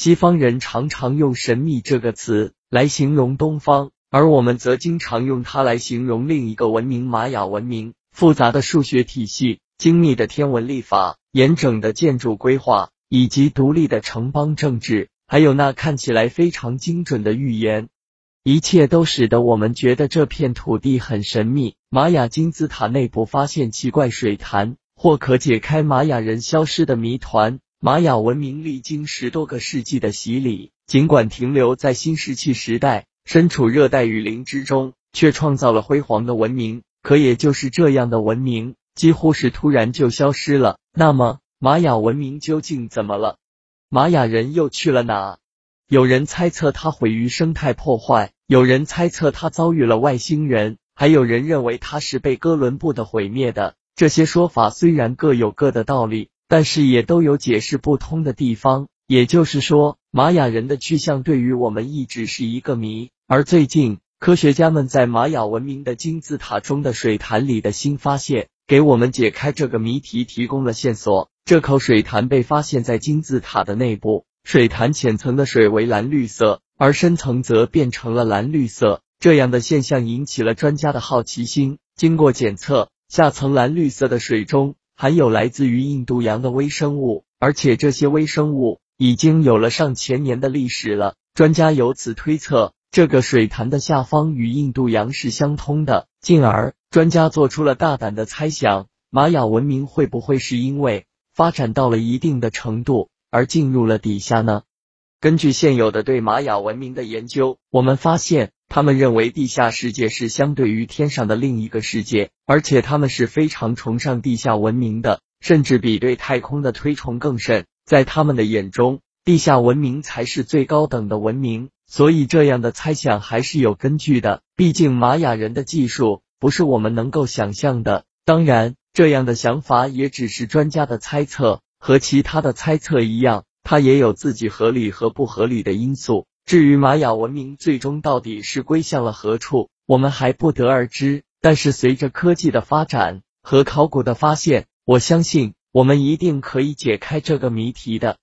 西方人常常用神秘这个词来形容东方，而我们则经常用它来形容另一个文明——玛雅文明。复杂的数学体系、精密的天文历法、严整的建筑规划，以及独立的城邦政治，还有那看起来非常精准的预言，一切都使得我们觉得这片土地很神秘。玛雅金字塔内部发现奇怪水潭，或可解开玛雅人消失的谜团。玛雅文明历经十多个世纪的洗礼，尽管停留在新石器时代，身处热带雨林之中，却创造了辉煌的文明。可也就是这样的文明，几乎是突然就消失了。那么，玛雅文明究竟怎么了？玛雅人又去了哪？有人猜测他毁于生态破坏，有人猜测他遭遇了外星人，还有人认为他是被哥伦布的毁灭的。这些说法虽然各有各的道理。但是也都有解释不通的地方，也就是说，玛雅人的去向对于我们一直是一个谜。而最近，科学家们在玛雅文明的金字塔中的水潭里的新发现，给我们解开这个谜题提供了线索。这口水潭被发现在金字塔的内部，水潭浅层的水为蓝绿色，而深层则变成了蓝绿色。这样的现象引起了专家的好奇心。经过检测，下层蓝绿色的水中。含有来自于印度洋的微生物，而且这些微生物已经有了上千年的历史了。专家由此推测，这个水潭的下方与印度洋是相通的。进而，专家做出了大胆的猜想：玛雅文明会不会是因为发展到了一定的程度而进入了底下呢？根据现有的对玛雅文明的研究，我们发现。他们认为地下世界是相对于天上的另一个世界，而且他们是非常崇尚地下文明的，甚至比对太空的推崇更甚。在他们的眼中，地下文明才是最高等的文明。所以，这样的猜想还是有根据的。毕竟，玛雅人的技术不是我们能够想象的。当然，这样的想法也只是专家的猜测，和其他的猜测一样，它也有自己合理和不合理的因素。至于玛雅文明最终到底是归向了何处，我们还不得而知。但是随着科技的发展和考古的发现，我相信我们一定可以解开这个谜题的。